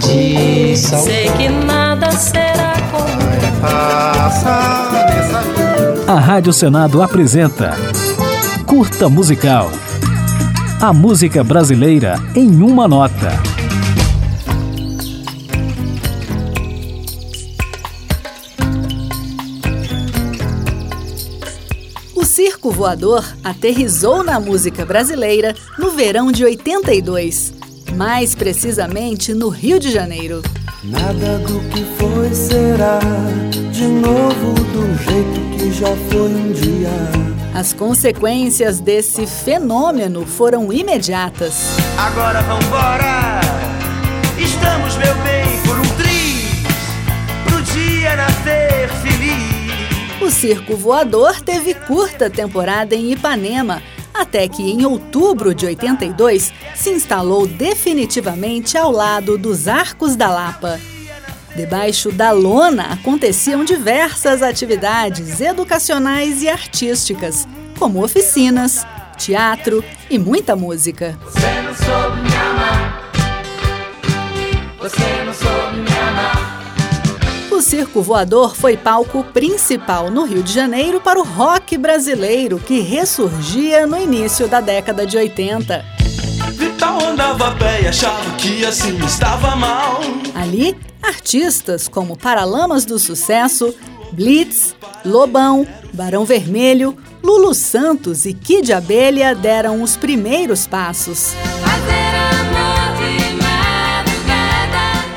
de sal. Sei que nada será como A Rádio Senado apresenta Curta Musical. A música brasileira em uma nota. O circo voador aterrizou na música brasileira no verão de 82, mais precisamente no Rio de Janeiro. Nada do que foi será de novo do jeito que já foi um dia. As consequências desse fenômeno foram imediatas. Agora vambora, estamos, meu bem, por um triz, pro dia nascer feliz. O circo voador teve curta temporada em Ipanema, até que em outubro de 82 se instalou definitivamente ao lado dos Arcos da Lapa. Debaixo da lona aconteciam diversas atividades educacionais e artísticas, como oficinas, teatro e muita música. Você não soube me amar, você não soube Circo Voador foi palco principal no Rio de Janeiro para o rock brasileiro, que ressurgia no início da década de 80. Vital andava pé e achava que assim estava mal. Ali, artistas como Paralamas do Sucesso, Blitz, Lobão, Barão Vermelho, Lulu Santos e Kid Abelha deram os primeiros passos.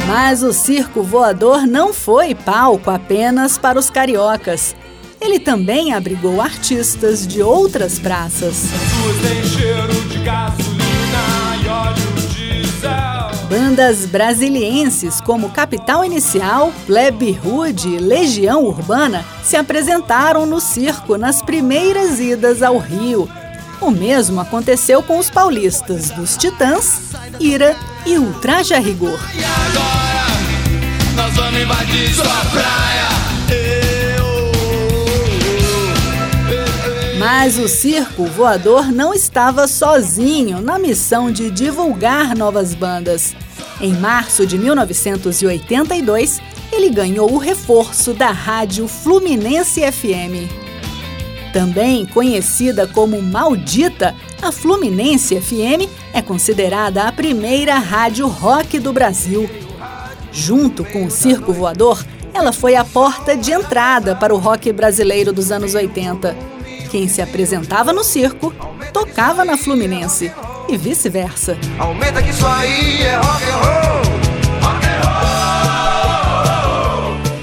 Mas o circo voador não foi palco apenas para os cariocas. Ele também abrigou artistas de outras praças. Bandas brasilienses como Capital Inicial, Plebe Hood e Legião Urbana se apresentaram no circo nas primeiras idas ao Rio. O mesmo aconteceu com os paulistas dos Titãs, Ira e Ultraje a Rigor. E agora nós vamos invadir sua praia. Mas o circo voador não estava sozinho na missão de divulgar novas bandas. Em março de 1982, ele ganhou o reforço da rádio Fluminense FM. Também conhecida como Maldita, a Fluminense FM é considerada a primeira rádio rock do Brasil. Junto com o Circo Voador, ela foi a porta de entrada para o rock brasileiro dos anos 80. Quem se apresentava no circo tocava na Fluminense e vice-versa. Aumenta que isso aí é rock and roll.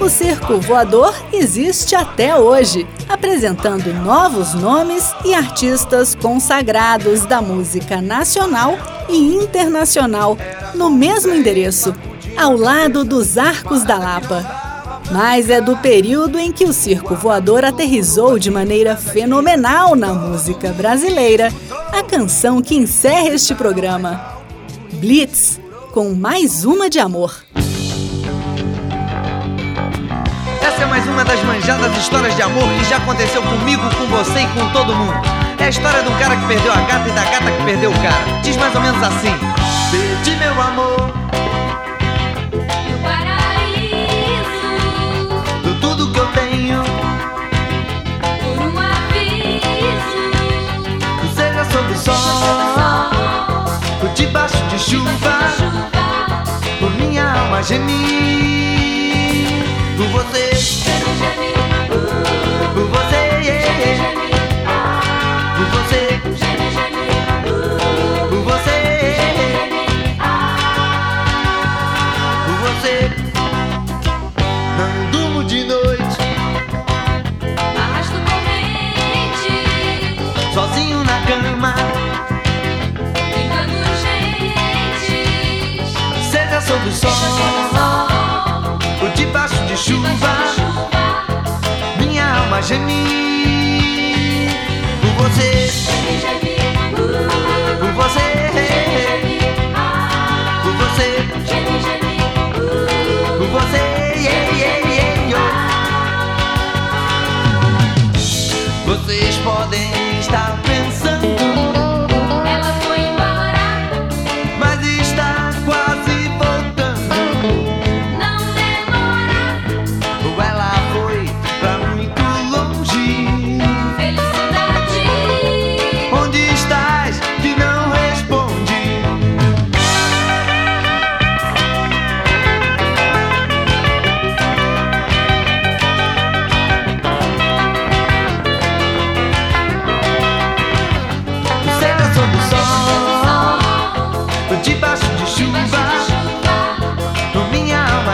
O Circo Voador existe até hoje, apresentando novos nomes e artistas consagrados da música nacional e internacional no mesmo endereço, ao lado dos Arcos da Lapa. Mas é do período em que o circo voador aterrizou de maneira fenomenal na música brasileira a canção que encerra este programa. Blitz, com mais uma de amor. Essa é mais uma das manjadas histórias de amor que já aconteceu comigo, com você e com todo mundo. É a história de um cara que perdeu a gata e da gata que perdeu o cara. Diz mais ou menos assim: Perdi meu amor, do tudo que eu tenho. Seja sob o sol, por debaixo de chuva, por minha alma gemir. Por você, por você, chuva, minha alma gemir. Por você,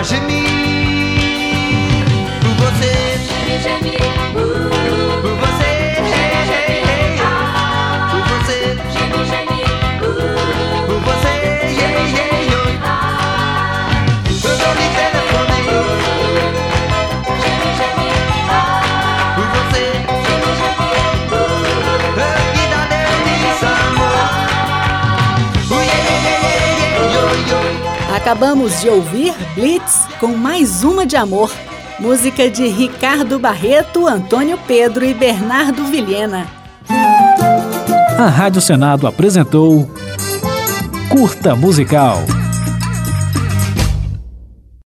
a gemir Acabamos de ouvir Blitz com mais uma de amor. Música de Ricardo Barreto, Antônio Pedro e Bernardo Vilhena. A Rádio Senado apresentou Curta Musical.